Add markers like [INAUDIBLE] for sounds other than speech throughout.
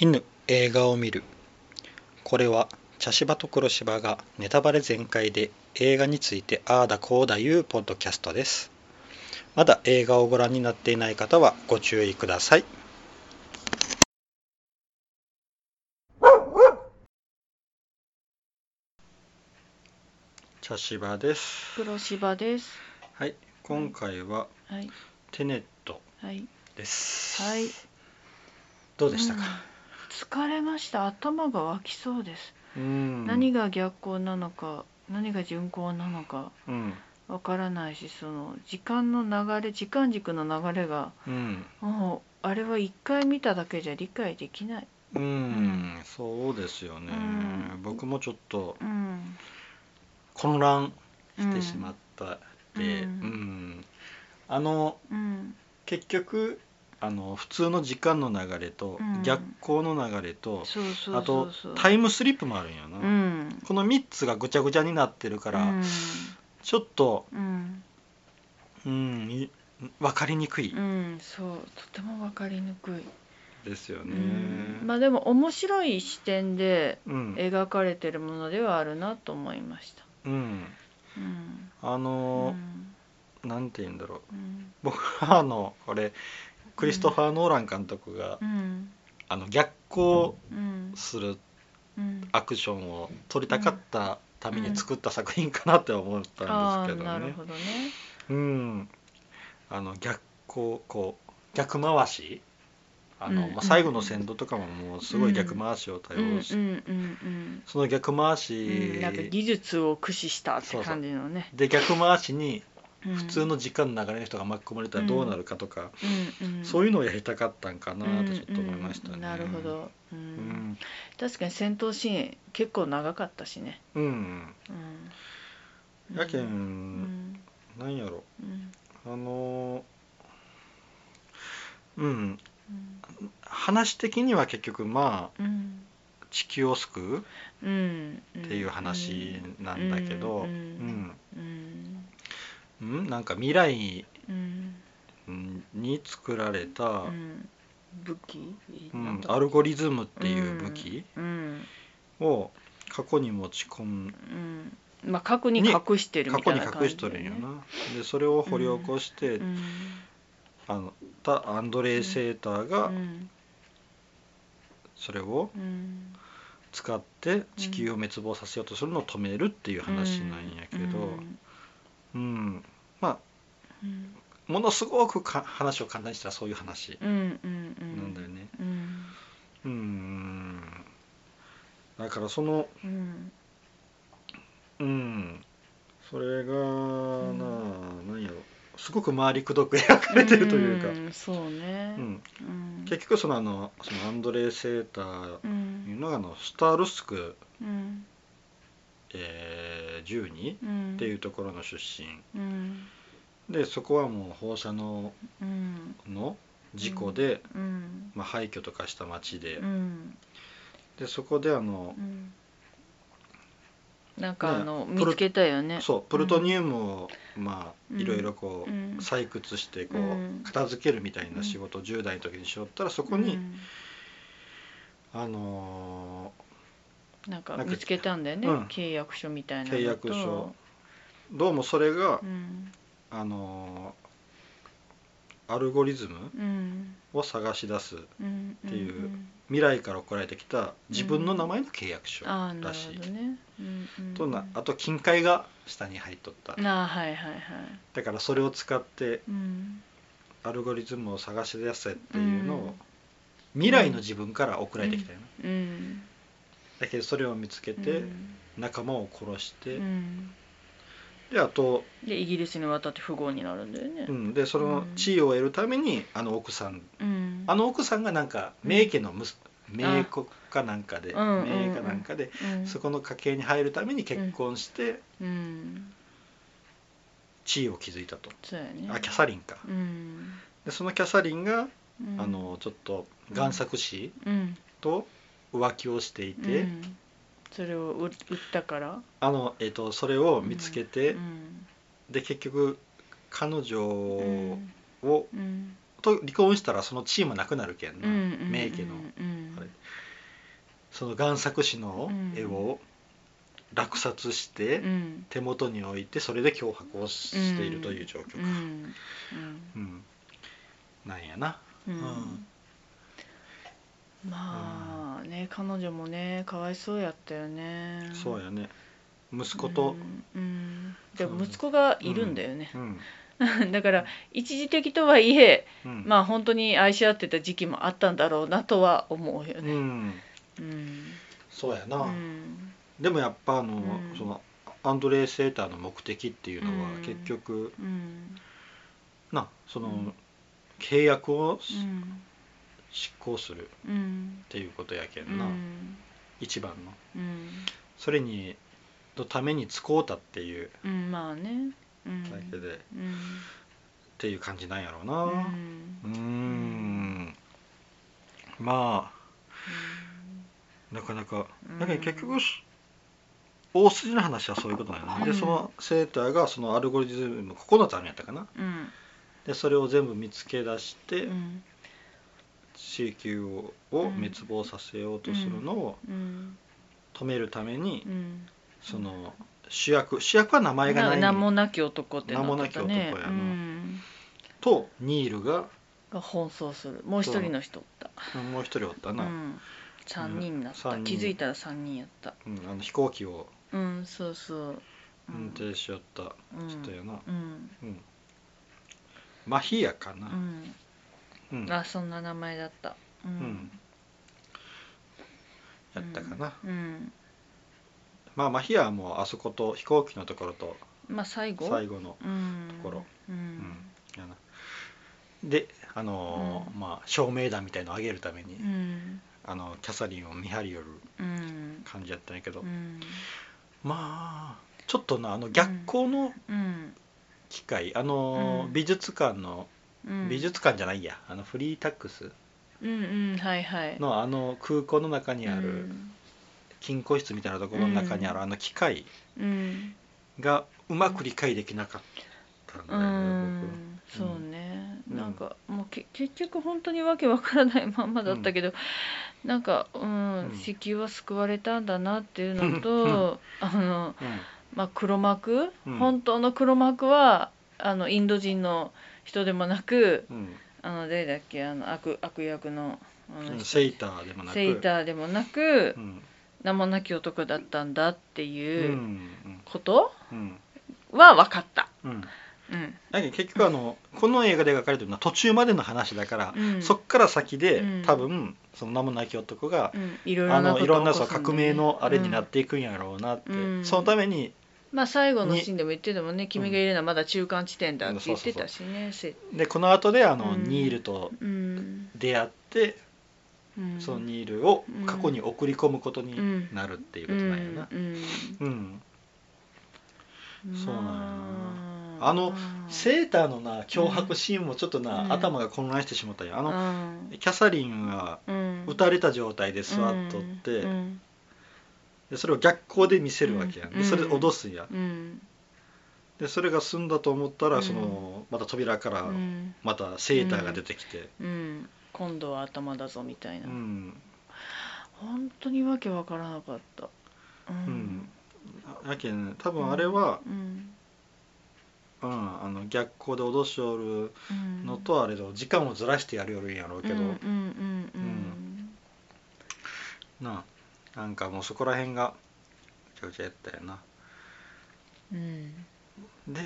犬映画を見るこれは茶芝と黒芝がネタバレ全開で映画についてああだこうだいうポッドキャストですまだ映画をご覧になっていない方はご注意ください茶芝です黒芝です。はい今回ははい。テネットはい。ですはい。どうでしたか？うん疲れました。頭が湧きそうです。うん何が逆行なのか、何が順行なのかうんわからないし、その時間の流れ、時間軸の流れがうんもうあれは一回見ただけじゃ理解できない。うん、そうですよね、うん僕もちょっとうん。混乱してしまったで、ううんんあのうん。結局あの普通の時間の流れとうん逆光の流れと、そうそうあとそうそう。タイムスリップもあるんよな、うん。この3つがぐちゃぐちゃになってるから、うん。ちょっと、うん。うん、い分かりにくいうん。そう。とてもわかりにくい。ですよね。うんまあでも面白い視点でうん描かれてるものではあるなと思いました。うん、うん。あうの、ん。なんて言うんだろううん。僕はあのこれクリストファー・ノーラン監督が、うん。あの逆行うん。するうん。アクションを撮りたかったために作った作品かなって思ったんですけどね。なるほどね。うん、あの逆行こう逆回しあの、うんまあ、最後の先導とかももうすごい逆回しを多用し、うんその逆回うん。し、うんなんか技術を駆使したって感じのね。で逆回しにうん普通の時間の流れの人が巻き込まれたらどうなるかとか、うんうん。そういうのをやりたかったんかなとちょっと思いましたね。うんうんなるほど。う。うんん確かに戦闘シーン結構長かったしね。うんうん。やけん、うん。なんやろうん。あのうんうん。話的には結局まあうん。地球を救ううん。っていう話なんだけど、ううんんなんか未来うん。に作られた、うん。武器。うんアルゴリズムっていう武器うん。を過去に持ち込んうん。まあ過去に隠してる過去にみたいな感じ隠しとるんよな。でそれを掘り起こして、うん。あのたアンドレイ・セーターがうん。それをうん。使って地球を滅亡させようとするのを止めるっていう話なんやけど、うんまあうん。ものすごくか話を簡単にしたらそういう話。なんだよね。うん。うんだからそのうん。うんそれがな、んなんやろすごく回りくどく描かれてるというか、んそうね。うんうん。結局そのあのそのアンドレイ・セーターいうんのがあのスタールスク、うん。えー、12うん。っていうところの出身うん。でそこはもう放射能うん。の事故で、うん。まあ、廃墟とかした町で,、うん。でそこであのう、ん。なんかあのね見つけたよね。そうプルトニウムを、まあうん。いろいろこう、うん。採掘してこう、うん。片付けるみたいな仕事を10代の時にしよったらそこに、うん。あのなんかなんか見つけたんだよね、うん。契約書みたいな契約書。ーどうもそれが、うんあのーアルゴリズムうん。を探し出すうんっていうん未来から送られてきた自分の名前の契約書らしい、となあと金塊が下に入っとった。ああはいはいはい。だからそれを使ってうん。アルゴリズムを探し出せっていうのを、うん。未来の自分から送られてきたよね、うん。だけどそれを見つけうてん。仲間を殺して、うんであと、でイギリスに渡って富豪になるんだよね。うん、でその地位を得るためにあの奥さん。うん。あの奥さんがなんか名家の息名子かなんかで、うん。名家かなんかで、うん。そこの家系に入るために結婚してうん。地位を築いたと、そうやね。あキャサリンか。うん。でそのキャサリンが、うん。あのちょっと贋作師うん。と浮気をしていて、うんそれを売売ったから？あの、えー、とそれを見つけて、うんで結局彼女うん。を、うん。と離婚したらその地位もなくなるけんな、名家の、うんあれ。その贋作師の絵を落札してうん。手元に置いてそれで脅迫をしているという状況か、うん。うん。なんやな、うん。うんまあね彼女もねかわいそうやったよね。そうやね。息子と、うんうん。でも息子がいるんだよね。う、ん [LAUGHS] だから一時的とはいえうん。まあ本当に愛し合ってた時期もあったんだろうなとは思うよね。うん、うん。そうやな、うん。でもやっぱあの、うん。そのアンドレイ・セーターの目的っていうのはうん。結局、うん。なその、うん。契約をうん執行するうんっていうことやけうんな、一番の。うんそれにのために使うたっていう。うん。まあね。うんだけで、っうん。ていう感じなんやろうな。ううん。まあ。なかなか。うん。だけど結局大筋の話はそういうことなんやな、うん。でそのセーターがそのアルゴリズム9つあるんやったかな。うん。でそれを全部見つけ出して、うん CQ を滅亡させようとするのをうん。止めるために、うん。その主役主役は名前がない名もなき男ってな名もなき男やな。うん。とニールがが奔走する。もう一人の人おった。う。んもう一人おったな、うん。3人になった、気づいたら3人やった。うん。あの飛行機をうんそうそう。運転しよったうん人やな、うん。うん。マヒヤかな、うんうん。あそんな名前だった。ううん。やったかな、うん。まあマヒヤはもうあそこと飛行機のところとまあ最後？最後のうん。ところ。ううん。んやな。であのーうん。まあ照明弾みたいのを上げるために、うん。あのキャサリンを見張り寄るうん。感じやったんやけど、うん。まあちょっとなあの逆光のうん。機械、あのーうん。美術館の、うん美術館じゃないや。あのフリータックス。うんうんはいはい。のあの空港の中にあうるん。金庫室みたいなところの中にあるあの機械うん。がうまく理解できなかったんだうよね、ん。そうね、うん。なんかもうけ結局本当にわけわからないまんまだったけど、なんか、うんうん。子宮は救われたんだなっていうのと、あの僕うん。まあ、黒幕、うん。本当の黒幕はあのインド人の人でもなくうんあの誰だっけあの悪悪役のあのセイターでもなく。セイターでもなくうん。名もなき男だったんだってういうことうん。は分かった。うん。うん。だけど結局あのこの映画で描かれてるのは途中までの話だから、うん。そっから先で、うん。多分その名もなき男が、うん、いろいろあのいろんなそを起こすんだよね。の革命のあれになっていくんやろうなって、うん。そのためにまあ最後のにシーンでも言ってたもんね、君がいるのはまだ中間地点だって言ってたしね。せでこの後であの、うん。ニールとうん出会って、うん。そのニールを過去に送り込むことにうんなるっていうことなんやな。うん。うん。うん。そうなんやな。まあのセーターのな脅迫シーンもちょっとな、うん。頭が混乱してしまったんや。あの、うん。キャサリンがうん。撃たれた状態で座っとって、うん。でそれを逆光で見せるわけやん、うん。でそれで脅すんや、うん。でそれが済んだと思ったら、うん。そのまた扉からうん。またセーターが出てきて、うん。今度は頭だぞみたいな、うん。本当にわけわからなかった。ううん。やけん多分あれは、うん。うんあの逆光で脅しおるうん。のとあれと時間をずらしてやるよるんやろうけど、うん。なあなんかもうそこら辺がぐちゃぐちゃやったよな。うん。うんで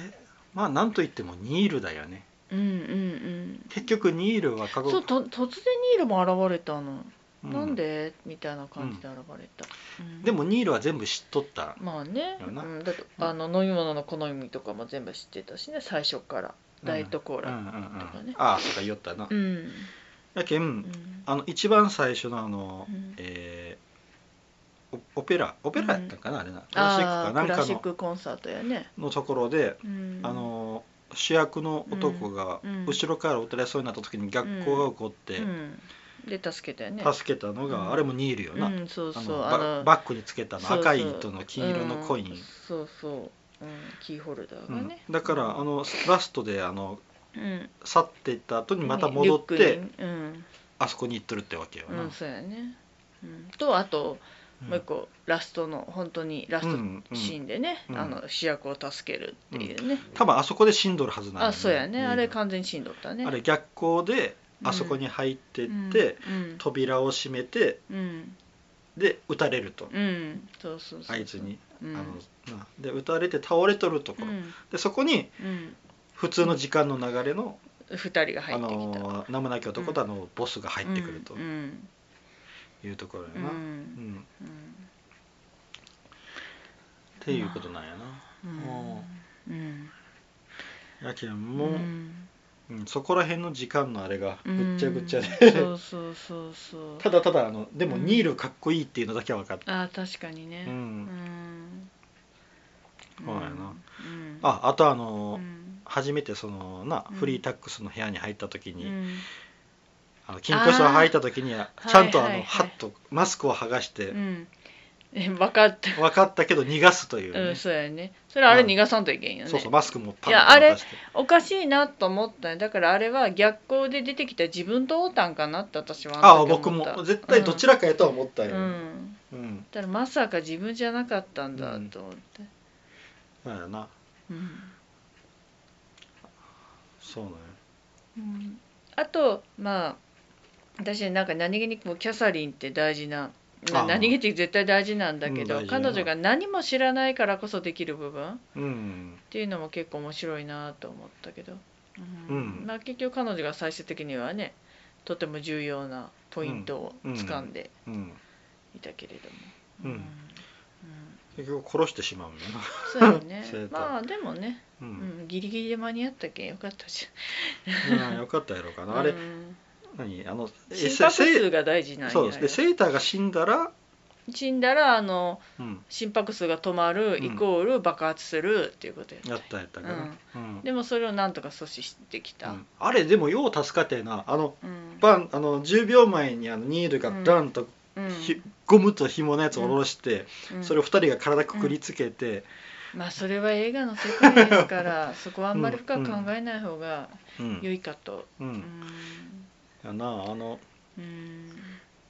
まあなんといってもニールだよね。うんうんうん。結局ニールは過去そうと突然ニールも現れたの、うなんで？みたいな感じで現れた、うん。でもニールは全部知っとったまあね、よなうん、だってあの飲み物の好みとかも全部知ってたしね最初から。ダイエットコーラうんうんうんとかねああそうか言ったな、うん。やけん、うん。あの一番最初のあの、うん。えーオオペラオペラやったんかな、あれな。クラシックかなんかの。クコンサートやね、のところで、うん、あの主役の男がうん。後ろから撃たれそうになった時に逆光が起こって、うん、で助けたよね。助けたのが、うん。あれもニールよな、ババッグにつけたの赤い糸の金色のコイン、うん。そうそう、うん、キーホルダーうん。がね、だからあのラストであのうん、去っていった後にまた戻って、うん、あそこに行っとるってわけよな、うん、そうやね、うん、とあとうんもう一個ラストの本当にラストうんうん。シーンでね、うん。あの主役を助けるっていうね、多分あそこで死んどるはずなんだよあそうやね。あれか完全に死んどったね。あれ逆光でうん。あそこに入ってって、うん。扉を閉めてうん。で撃たれると、うん。そうそうそうあいつに、うん。あのなで撃たれて倒れとるとこ。ろ、うん。でそこにうん。普通の時間の流れの、二人が入あってきた、の名もなき男とあのボスが入ってくると。うん。うんいうところやうん。な、うん。うん。っていうことなんやな、うんう。ん。やけんうもう、ん。うんそこら辺の時間のあれがうん。ぐっちゃぐちゃで、そうそうそうそう。[LAUGHS] ただただあのでもうん。ニールかっこいいっていうのだけは分かった、あ確かにね。うん。うん。そうやな。うん。ああとあの、うん。初めてそのなうん。フリータックスの部屋に入った時に、うんあの金庫室を入った時にはーちゃんとあの、はいはい。はいハッとマスクを剥がして、うん。え分かった。分かったけど逃がすというね、うんそうやね。それあれ逃がさんといけんよね。そうそうマスクもパンいやあれおかしいなと思った。ねだからあれは逆光で出てきた自分と会うたんかなって私はああの時僕思った。も絶対どちらかやとは思ったよ、うん、ううん。んだからまさか自分じゃなかったんだと思って、そうやな。うん。そうなんや。うん。あとまあ私なんか何気にもうキャサリンって大事な何気って絶対大事なんだけど、うん彼女が何も知らないからこそできる部分っうん。ていうのも結構面白いなと思ったけど、うん。うん。まあ、結局彼女が最終的にはねとても重要なポイントを掴んでうん。いたけれども、うん。うん。結局殺してしまうんだよ。なそうやね。[LAUGHS] まあでもね、う、うんん、ギリギリで間に合ったけんよかったじうん。よかったやろうかな。あれ、うん何？あのえ心拍せ数が大事なんやそうです。でセーターが死んだら、死んだらあのうん、心拍数が止まるイコール爆発するっていうことや、やったやったから、うん。でもそれをなんとか阻止してきた、うん。あれでもよう助かったよな。あのうん。バンあの10秒前にあのニールがダンとゴムと紐のやつを下ろして、うん。それを2人が体くくりつけて、まあそれは映画の世界ですから [LAUGHS] そこはあんまり深く考えない方がうん。良いかと、ううんんやなあのうん。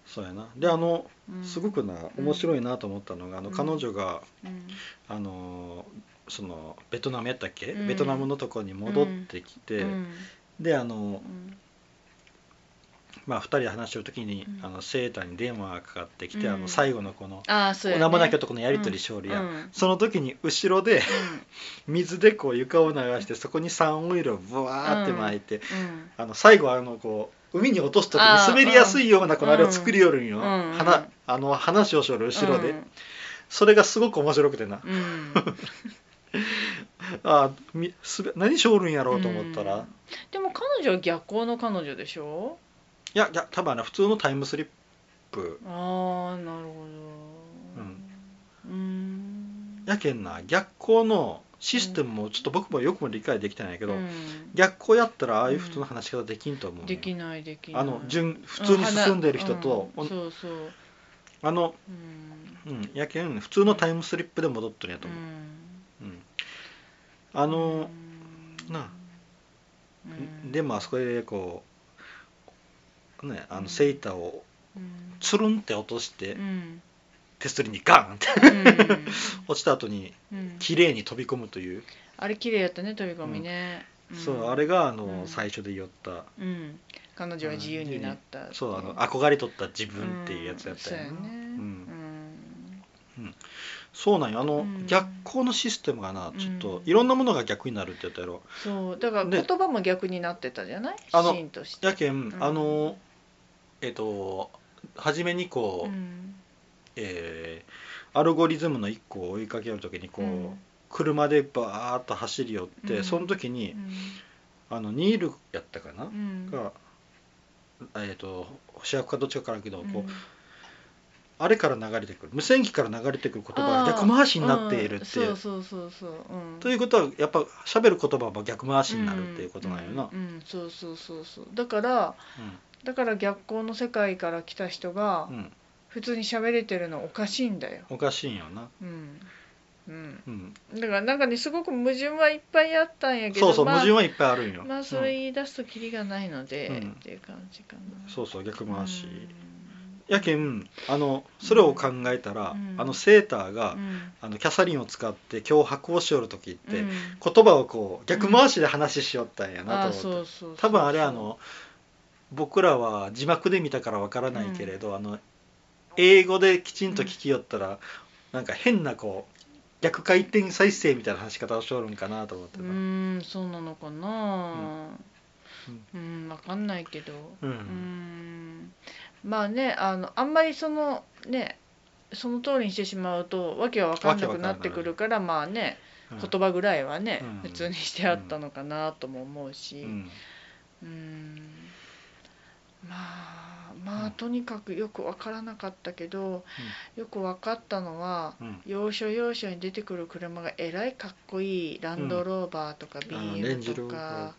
そうやな。であのうん。すごくな面白いなと思ったのが、あのうん。彼女がうん。あのそのベトナムやったっけ、うん。ベトナムのとこに戻ってきて、うん。であのうん。まあ2人で話してる時に、うん。あのセーターに電話がかかってきて、うん。あの最後のこのね、名もなき男のやり取りしおるやその時に後ろで水でこう床を流してそこにサンオイルをブワーって巻いて、うん。あの最後あのこう海に落とす時に滑りやすいようなこのあれを作りよるんよ、うん。花あの話をしょる後ろで、うん。それがすごく面白くてな、うん。[LAUGHS] あーみすべ何しょるんやろうと思ったら、うん。いでも彼女は逆光の彼女でしょ？やいや多分あの普通のタイムスリップ。ああなるほど。うん。やけんな逆光のシステムもちょっと僕もよくも理解できてないけど、うん。逆光やったらああいう普通の話し方できんと思うよ、できないできない。あの順普通に進んでる人と、うん。そうそう。あの、うん。うん、やけん普通のタイムスリップで戻っとるんやと思う、うん。あの、なでもあそこでこうねあうん。のセーターをうん。つるんって落として、うん手すりにガーンって。うん。落ちた後にうん。綺麗に飛び込むという、あれ綺麗やったね飛び込みね、ん。そうあれがあの、うん。最初で言った。うん。彼女は自由になったそうあの憧れとった自分っていうやつやったよねうん。うん。そうなんよ。あの、うん。逆光のシステムがなちょっとうんいろんなものが逆になるって言ったやろ。そう。だからで言葉も逆になってたじゃない？シーンとして。やけん、うん。あのえっ、と初めにこう、うんえーアルゴリズムの一個を追いかける時にこう、うん。車でバーッと走り寄って、うん。その時に、うん。あのニールやったかな、うん。がえっ、と主役かどっちかからんけど、こううん。あれから流れてくる。無線機から流れてくる言葉が逆回しになっているって、う。ん。そうそうそうそう、うん、ということはやっぱ喋る言葉は逆回しになるっていうことなんよな、うん。うん。そうそうそうそう。だからだから逆光の世界から来た人が普通に喋れてるのおかしいんだよ。おかしいんよな、うん。うん。うん、だからなんかねすごく矛盾はいっぱいあったんやけどそうそう、まあ矛盾はいっぱいあるんよ、まあそれ言い出すとキリがないので、うん。っていう感じかな。そうそう逆回し、やけんあのそれを考えたら、うん。あのセーターが、うん。あのキャサリンを使って脅迫をしよる時って、うん。言葉をこう逆回しで話しよったんやなあと思って、そうそうそう多分あれあの僕らは字幕で見たからわからないけれど、あの英語できちんと聞きよったら、なんか変なこう逆回転再生みたいな話し方をしよるんかなと思ってうんそうなのかな。うん。わかんないけど。うん。ん。まあねあのあんまりそのねその通りにしてしまうとわけは分かんなくなってくるからまあねうん。言葉ぐらいはね、うん。普通にしてあったのかなとも思うし。うん。うん。まあまあ、うん。とにかくよく分からなかったけど、よく分かったのはうん。要所要所に出てくる車がえらいかっこいいランドローバーとか BM とか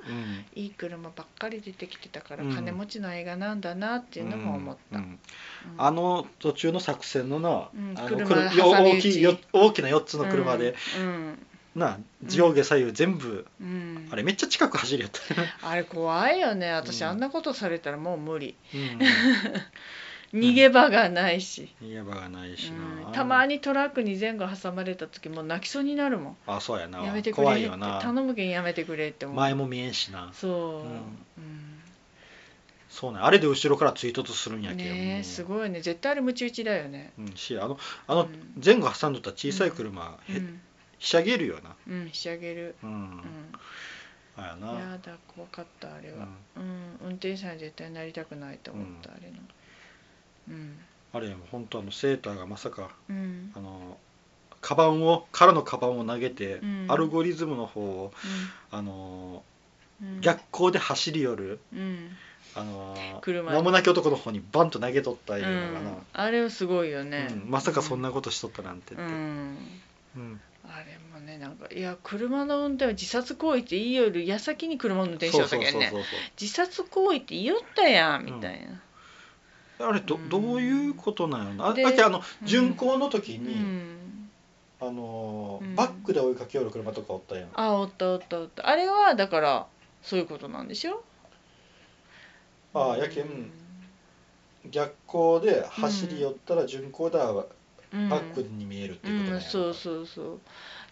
いい車ばっかり出てきてたからうん金持ちの映画なんだなっていうのも思った。あの途中の作戦のな、うん。あの車大き大きな4つの車で、うんな上下左右全部、うん。うんあれめっちゃ近く走りやった、[LAUGHS] あれ怖いよね。私、うん。あんなことされたらもう無理。[LAUGHS] うん、逃げ場がないし、逃げ場がないしな、うん。たまにトラックに前後挟まれた時もう泣きそうになるもん。あそうやな。やめてくれ。怖いよな。頼むけんやめてくれって思う。前も見えんしな。そう、うん。うん。そうね。あれで後ろから追突するんやけどねえすごいね。絶対あれムチ打ちだよね。うん、しあのあのうん。前後挟んどった小さい車、へうん、ひしゃげるよな。うん、仕上げる、うん、うん、あやな。やだ怖かったあれは、うん。運転手さんに絶対なりたくないと思った、あれのうん。あれも本当あのセーターがまさかうん。あのカバンを空のカバンを投げて、うん。アルゴリズムの方をあのうん。逆光で走り寄る、うん。あの車名もなき男の方に。バンと投げとったいううのかんな、あれはすごいよね、うんまさかそんなことしとったなんてって、うんうんあれもねなんかいや車の運転は自殺行為って言いよる矢先に車の運転しよったけんね自殺行為って言いよったやんみたいな、そうあれどうん。どういうことなんやろな。あでだけあのうん。巡航の時うに、ん、あのうん。バックで追いかけよる車とかおったやん、あおったおったおった。あれはだからそういうことなんでしょ？ああやけん逆光で走り寄ったら巡航ではうんバックに見えるっていうことなんや、うん、そうそうそう。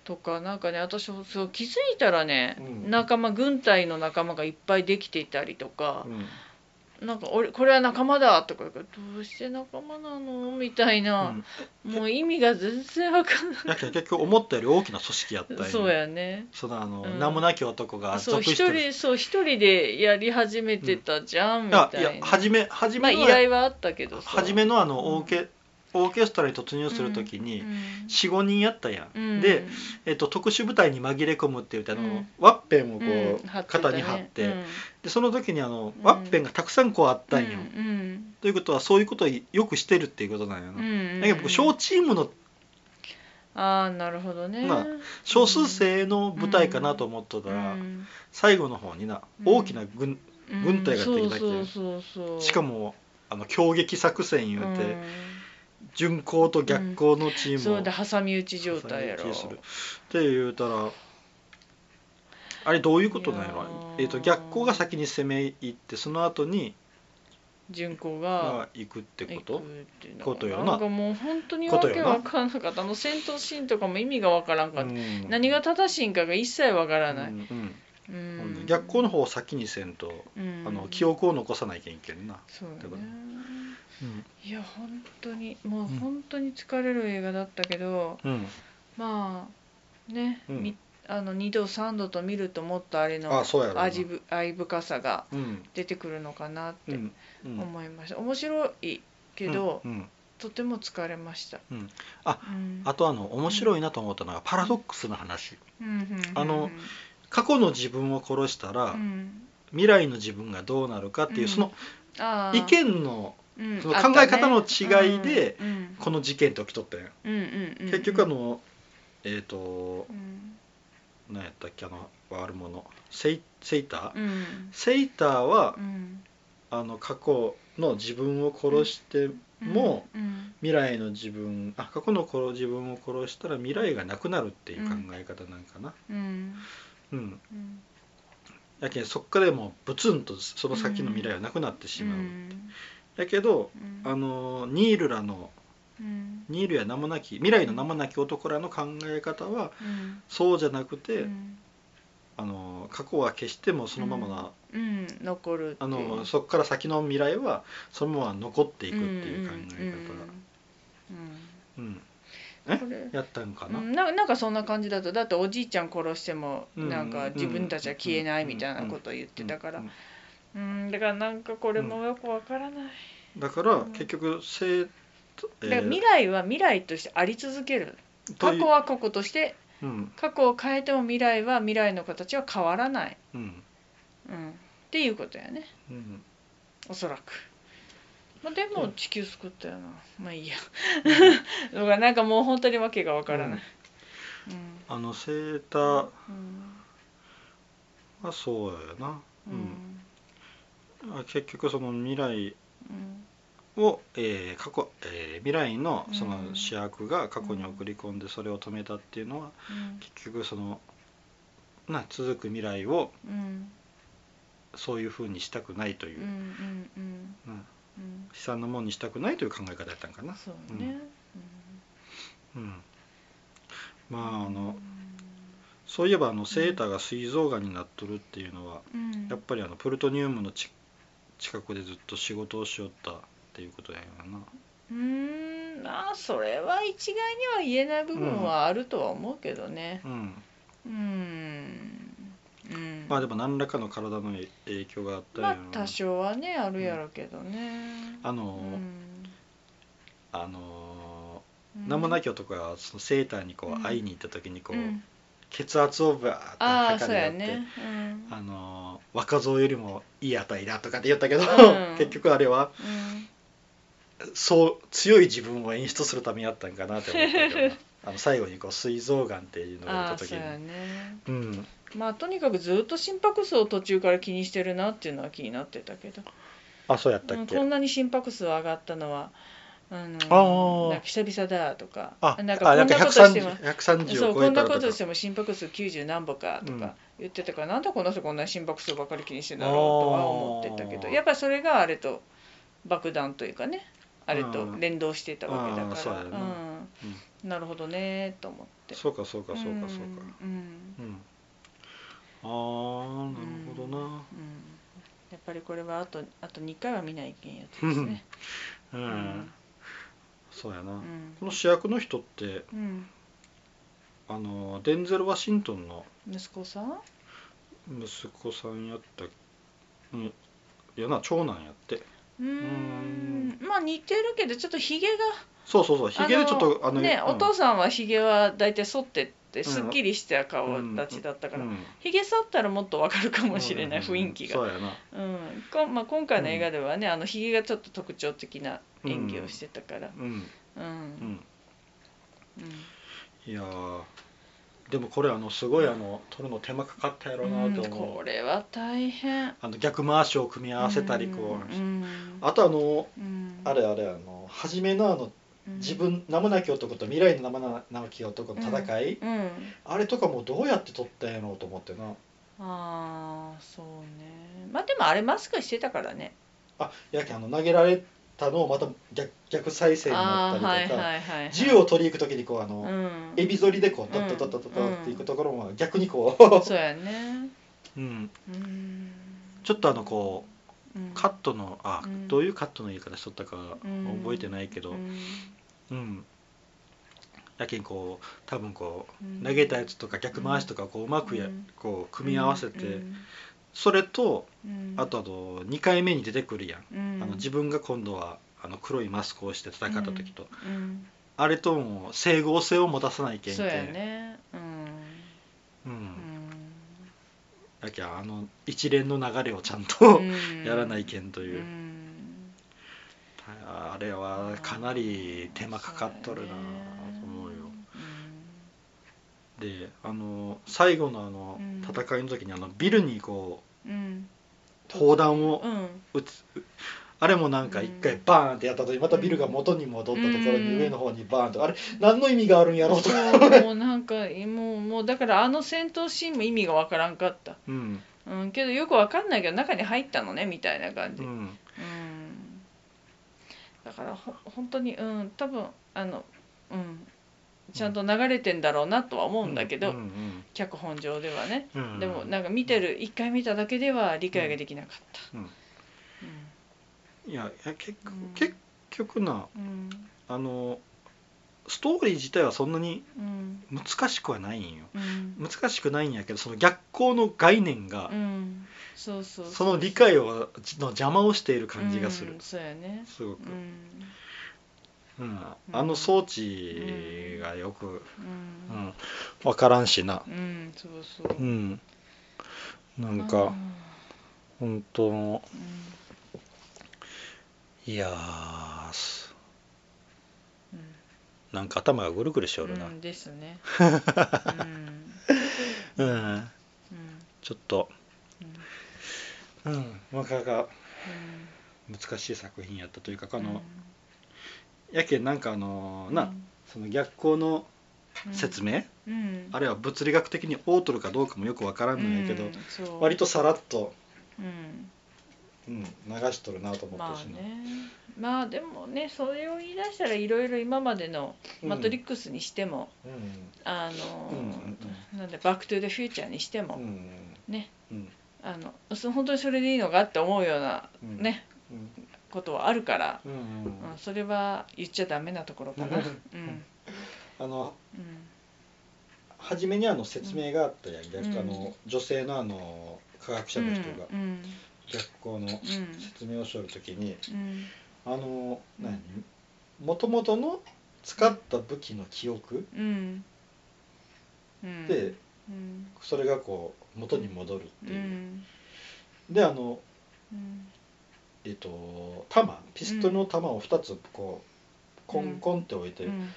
とかなんかね私もそう気づいたらね、うん。仲間軍隊の仲間がいっぱいできていたりとかう、ん。なんか俺これは仲間だとかどうして仲間なのみたいな、もう意味が全然わかんない。やけん結局思ったより大きな組織やったんやそうやね。そのあの、うん。名もなき男がそう一人そう一人でやり始めてたじゃん、みたいな。いや初め初まあ依頼はあったけどさ。初めのあのうんオーケ、ストラに突入するときに、うん45人やったやん、うん。で、えっと、特殊部隊に紛れ込むって言ってあの、うんワッペンをこう、肩に貼って、うん。でその時にあの、うん。ワッペンがたくさんこうあったんよ、うんということはそういうことをよくしてるっていうことなんやな、だけど僕小チームのああなるほどね、まあ少数生の部隊かなと思っとったら、うん。最後の方になうん。大きな軍、軍隊が出てきたっけそうそうそうそう。しかもあの攻撃作戦言うて、うん巡航と逆光のチームを、そうで挟み撃ち状態やろ。って言うたらあれどういうことなんやろ？えー、と逆光が先に攻め入ってその後に巡航がが行くってこ行とことよな。なんかもう本当にわけわからな。かったあの戦闘シーンとかも意味がわからんかった、うん。何が正しいんかが一切わからない、うんうんうん。逆光の方を先にせんと、うん。あの記憶を残さないけんけんな、そうだいや本当にもううん。本当に疲れる映画だったけど、うん、まあね、うん。みあの2度3度と見るともっとあれのあそうやろうな。味ぶ愛深さがうん。出てくるのかなってうん。うん。思いました、面白いけど、うん。うん。とても疲れました、うん。あうん。あとあの面白いなと思ったのがパラドックスの話。うんうんうんうん。あの過去の自分を殺したら、うん。未来の自分がどうなるかっていう、うん。そのあー。意見のうん。その考え方の違いでうん。この事件って起きとったん。や、うん結局あのえっ、とうん。何やったっけあの悪者。セイセイター、うん。セイターはうん。あの過去の自分を殺しても、うん未来の自分あ過去の頃自分を殺したら未来がなくなるっていう考え方なんかな。うん。やけんそっからもうブツンとその先の未来はなくなってしまう、うんやけどうん。あのニールらのうん。ニールや名もなき未来の名もなき男らの考え方はうん。そうじゃなくて、うん。あの過去は決してもそのままな、うん。残るあのそこから先の未来はそのまま残っていくっていう考え方。が、うん。やったんかな、うん。ななんかそんな感じだとだっておじいちゃん殺してもうん。なんか自分たちは消えないみたいなことを言ってたからうんうんだからなんかこれもよくわからない。だからうん。結局生だから未来は未来としてあり続ける。過去は過去としてうん。過去を変えても未来は未来の形は変わらない、うん。うん、っていうことやね。うん。おそらく。まあ、でもうん。地球救ったよな、まあいいや。[LAUGHS] だからなんかもう本当にわけがわからない、あのセータうん。ーはそうやな、うん結局その未来うん。を、えー過去えー未来のそのうん主役が過去に送り込んでそれを止めたっていうのはうん。結局そのな続く未来をうん。そういうふうにしたくないという。う、んうんうん。うん。うん。悲惨なもんにしたくないという考え方やったんかな。そうね、うん、まああのそういえばあのセーターが膵臓がんになっとるっていうのはうん。やっぱりあのプルトニウムのち近くでずっと仕事をしよったっていうことやよな。うーん。まあそれは一概には言えない部分はあるとは思うけどね。うん、うん。うん。まあでも何らかの体の影響があったよな、まあ多少はねあるやろうけどね。あの、うん。あのうん。名もなき男がそのセーターにこうん。う会いに行った時にこう、うん血圧をバーッとああ測って、ね。うん。あの若造よりもいい値だとかって言ったけど、うん。[LAUGHS] 結局あれはうん。そう強い自分を演出するためやったんかなって思ったけどな。[LAUGHS] あの最後にこう膵臓がんっていうのがああそう出た時にやね。うん。まあとにかくずっと心拍数を途中から気にしてるなっていうのは気になってたけど、あそうやったうんっけ、こんなに心拍数上がったのはあのあー。なんか久々だとかあなんかこんなことしても130 130そうこんなことしても心拍数90何歩かとうん。か言ってたから、なんでこの人こんな心拍数ばっかり気にしてんだろうとは思ってたけどやっぱりそれがあれと爆弾というかねあれとうん。連動してたわけだから、うやなうん。なるほどねと思って。そうかそうかそうかそうかうん。うん。ああなるほどな。うん。やっぱりこれはあとあと2回は見ないけんやつですね。[LAUGHS] うん、うんそうやな、うん。この主役の人ってうん。あのデンゼル・ワシントンの息子さん？息子さんやったうんいやな長男やって。うーん。まあ似てるけどちょっとひげがそうそうそうひげでちょっとあのね、うん。お父さんはひげは大体剃ってってん。すっきりした顔立ちだったから、うん。ひげ剃ったらもっとわかるかもしれない、うん。雰囲気が、そうん。こんまあ、今回の映画ではね、あのひげがちょっと特徴的な演技をしてたから。うん。うん。うん。うん。いやーでもこれあのすごいあの撮るの手間かかったやろうなうんと思う、これは大変。あの逆回しを組み合わせたりこう、うんあとあのうん。あれあれあの初めのあのうん自分名もなき男と未来の名もなき男の戦い、うん。あれとかもどうやって撮ったんやろうと思ってな。ああそうね。まあでもあれマスクしてたからね。あやけんあの投げられたのをまた逆逆再生になったりとか、はいはい銃を取り行く時にこうあの、うん。エビ反りでこううんタッタッタッタッタッっていくところも逆にこう、そうやね。うん、うん。ちょっとあのこううんカットのあ、うん。どういうカットの言い方しとったかうん。覚えてないけどうん。うん、やけんこう多分こううん。投げたやつとか逆回しとかこううまくや、うん。こう組み合わせて、うん。それとうん。あとあの2回目に出てくるやん、うん。あの自分が今度はあの黒いマスクをして戦った時と、うん。あれとも整合性を持たさないけんけそうやね。うん。うんうんやけんあの一連の流れをちゃんと、うん。[LAUGHS] やらないけんという、うん。あれはかなり手間かかっとるなと思うよ。であの最後のあのうん。戦いの時にあのビルにこう砲弾をうん。撃つ、あれもなんか一回バーンってやった時にまたビルが元に戻ったところにうん。上の方にバーンとあれ何の意味があるんやろうと。か、もうなんかもうもうだからあの戦闘シーンも意味がわからんかった。うん。うんけどよくわかんないけど中に入ったのねみたいな感じ。ううん。ん、だからほ本当にうん多分あのうん。ちゃんと流れてんだろうなとは思うんだけど、うん。うん。脚本上ではね、うん。うん。でもなんか見てる一回見ただけでは理解ができなかった。うん。いやいや結局うん。結局なうん。あのストーリー自体はそんなにうん。難しくはないんよ。うん。難しくないんやけどその逆光の概念がうん。そうそうその理解をの邪魔をしている感じがする。うん、そうやね。すごく、うん。うん。あの装置がよく、ううん。ん、分からんしな。うん。そうそう。うん。なんあ。か本当のーいやーなんか頭がぐるぐるしおるな。うんですね。[LAUGHS] うん、うん。うんちょっと。うん。うんなかなか難しい作品やったというかあの、やけんなんかあのな、その逆光の説明、うん。あるいは物理学的に合うとるかどうかもよくわからんのやけど、割とさらっと、うんうん、流しとるなと思ったしな、まあね。まあでもねそれを言い出したらいろいろ今までの「うん。マトリックス」にしても、うん。あの、うん。なんで「バック・トゥ・ザ・フューチャー」にしても、うん。ね。うん。あのそ本当にそれでいいのかって思うようなうん。ね、うん。ことはあるから、うんうん。うん、それは言っちゃダメなところかな。あの初めにあの説明があったやん、逆うん。あの女性のあの科学者の人が。うん逆光のうん。説明をしょるときにうん。あのうん。何？もともとの使った武器の記憶？でうん。それがこう元に戻るってういう、ん。であのうん。えっと弾？ピストルの弾を2つこうコンコンって置いて、うん。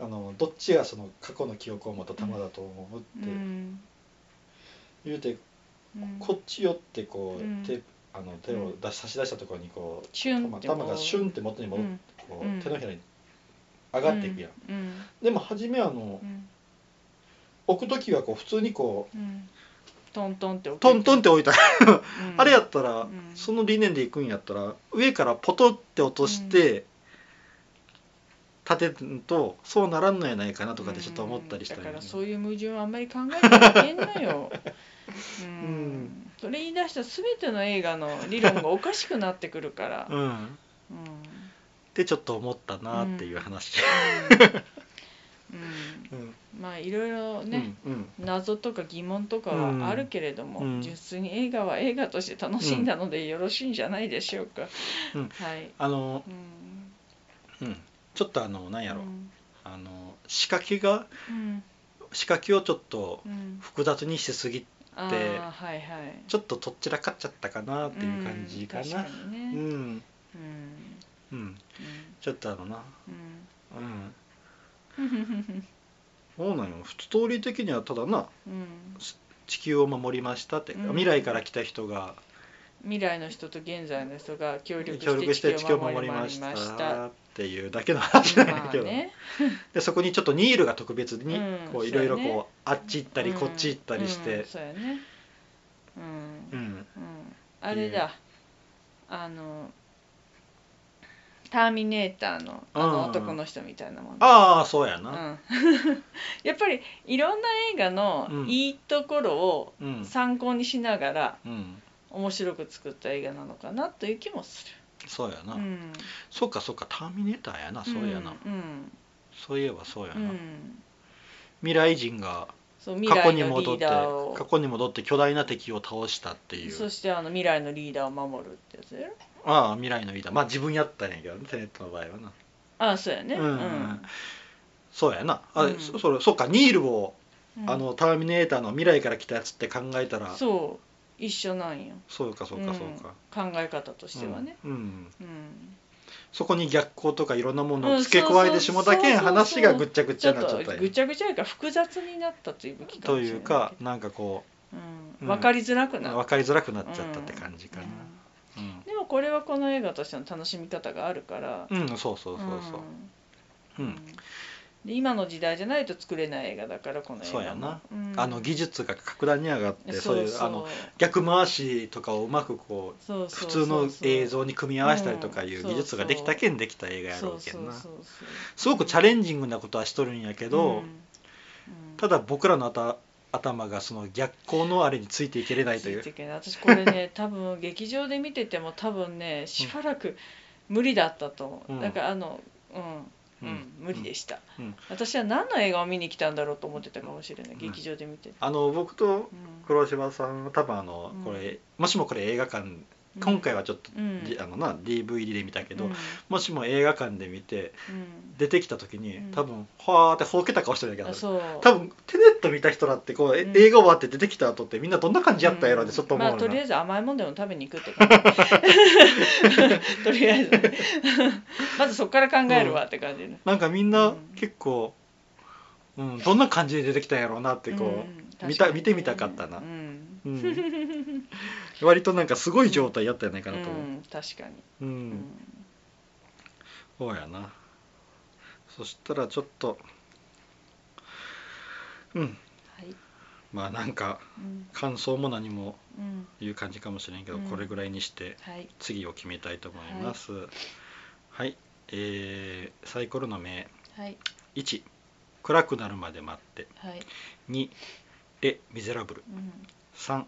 あのどっちがその過去の記憶を持った弾だと思うっうてん。言うて、うんこっち寄ってこう、うん。手あの手を出し差し出したところにこうシュン弾って弾がシュンって元に戻って、こううん。手のひらに上がっていくやん、うん。でも初めあのうん。置く時はこう普通にこううん。トントンって置くトントンって置いた、うん。[LAUGHS] あれやったら、ん。その理念でいくんやったら上からポトって落として、立てんとそうならんのやないかなとかでちょっと思ったりしたうんんやだからそういう矛盾はあんまり考えてはいけんのよ、うん。うんそれ言い出したら全ての映画の理論がおかしくなってくるから、うん。うん。ってちょっと思ったなっていう話、うん。うん。まあいろいろね、うん謎とか疑問とかはあるけれども、うん。純粋に映画は映画として楽しんだのでよろしいんじゃないでしょうか、うん。はい、あの、うん。うん、ちょっとあのなんやろ、うん。あの仕掛けがうん。仕掛けをちょっとうん。複雑にしすぎあーはいはい。ちょっととっちらかっちゃったかなっていう感じかな。うんね。うん、うん。うん、ちょっとあのな。うん。うん。う [LAUGHS] んそうなんよ。ストーリー的にはただなうん。地球を守りましたって、うん。未来から来た人が未来の人と現在の人が協力ししてて地球を守りましたっていうだけの話なんだけど、まあね。[LAUGHS] でそこにちょっとニールが特別にうんこういろいろこうあっち行ったりうん。こっち行ったりしうんて、そうん。うん。うん。あれだ。あのターミネーターのあのうん。男の人みたいなもんああそうやな、うん、[LAUGHS] やっぱりいろんな映画のうん。いいところをうん。参考にしながらうん、面白く作った映画なのかなという気もすそうやな、る。うん、そうかそうかターミネーターやなそうやな、うんそういえばそうやな、うん、未来人が過去に戻って過去に戻って巨大な敵を倒したっていう。そしてあの未来のリーダーを守るってやつやろ？ああ未来のリーダー。まあ自分やったんやけどねテネットの場合はな。ああそうやね。うんそうやな。あ、うん。そそれそうかニールを、うん。あのターミネーターの未来から来たやつって考えたらそう一緒なんよ。そうかそうかそうか、考え方としてはね。うん。うん。うん。そこに逆光とかいろんなものうんを付け加えてしもたけん話がぐっちゃぐっちゃになっちゃったぐちゃぐちゃやから複雑になったというかもといいうかなんかこう、うんん分かりづらくうなっ分かりづらくなっちゃったって感じかな。うん。でもこれはこの映画としての楽しみ方があるから。うん、うんそうそうそう。そううん、で今の時代じゃないと作れない映画だからこの映画も。そうやな。うん。あの技術が格段に上がってそういうあの逆回しとかをうまくこう普通の映像に組み合わせたりとかいう技術ができたけんできた映画やろうけんな。すごくチャレンジングなことはしとるんやけど、うん。うんただ僕らの頭頭がその逆光のあれについていけれないという。私これね [LAUGHS] 多分劇場で見てても多分ねしばらく無理だったと思う、かあのうんうん、うん無理でした、うん。私は何の映画を見に来たんだろうと思ってたかもしれない、ん。劇場で見てて、あの僕とうん。黒柴さんは多分あのうん。これ、もしもこれ映画館今回はちょっと、うん。じあのな DVD で見たけど、うん。もしも映画館で見てうん。出てきた時に、うん。多分はーってほうけた顔してるんやけどあそう。多分テネット見た人だってこう、映画終わって出てきた後ってみんなどんな感じやったやろってちょっと思うまあとりあなえず甘いもんでも食べに行くって感じ。[LAUGHS] とりあえずね。まずそこから考えるわって感じね、なんかみんうなん。結構、うん、どんな感じで出てきたんやろうなってこう、うん。見た見てみたかったな。うんうん。割となんかすごい状態やったんやないかなと思う、うん確かに、うん。うん。そうやな。そしたらちょっとうん。はい。まあなんかうん。感想も何もうん。いう感じかもしれんけど、うん。これぐらいにしてはい。次を決めたいと思います。はい、えーサイコロの目。はい。1暗くなるまで待って。はい。2レ・ミゼラブル。うん3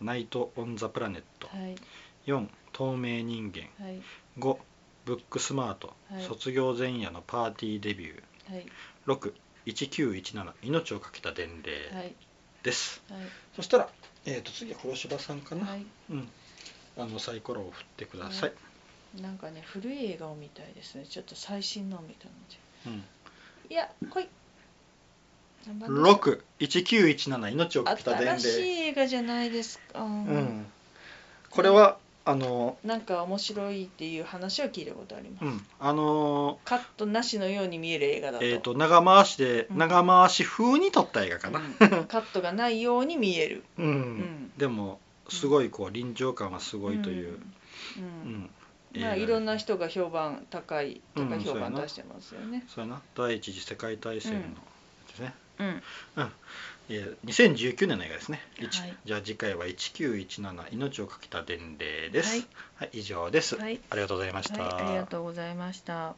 ナイト・オン・ザ・プラネットはい。4透明人間。はい。5ブックスマート、はい。卒業前夜のパーティーデビュー。はい。6 1917命をかけた伝令。はい。です、はい。そしたら、えー、と次は黒柴さんかな、はい。うん。あのサイコロを振ってください、なんかね古い映画を見たいですね。ちょっと最新のを見たのうん、でいや来い6 1917命をかけた伝新しい令映画じゃないですか、うん、これはあのなんか面白いっていう話は聞いたことあります、うん。あのカットなしのように見える映画だと,、えー、と長回しでうん。長回し風に撮った映画かな、うん。カットがないように見える。うん。ん。でもすごいこう臨場感はすごいという、ううん。ん。まあ、いろんな人が評判高いとかうん評判出してますよね。そうやな。第一次世界大戦のですね、うん、えー2019年の映画ですね、一はい。じゃあ次回は1917命をかけた伝令です。はい、はい以上です、はい。ありがとうございました、はい、ありがとうございました。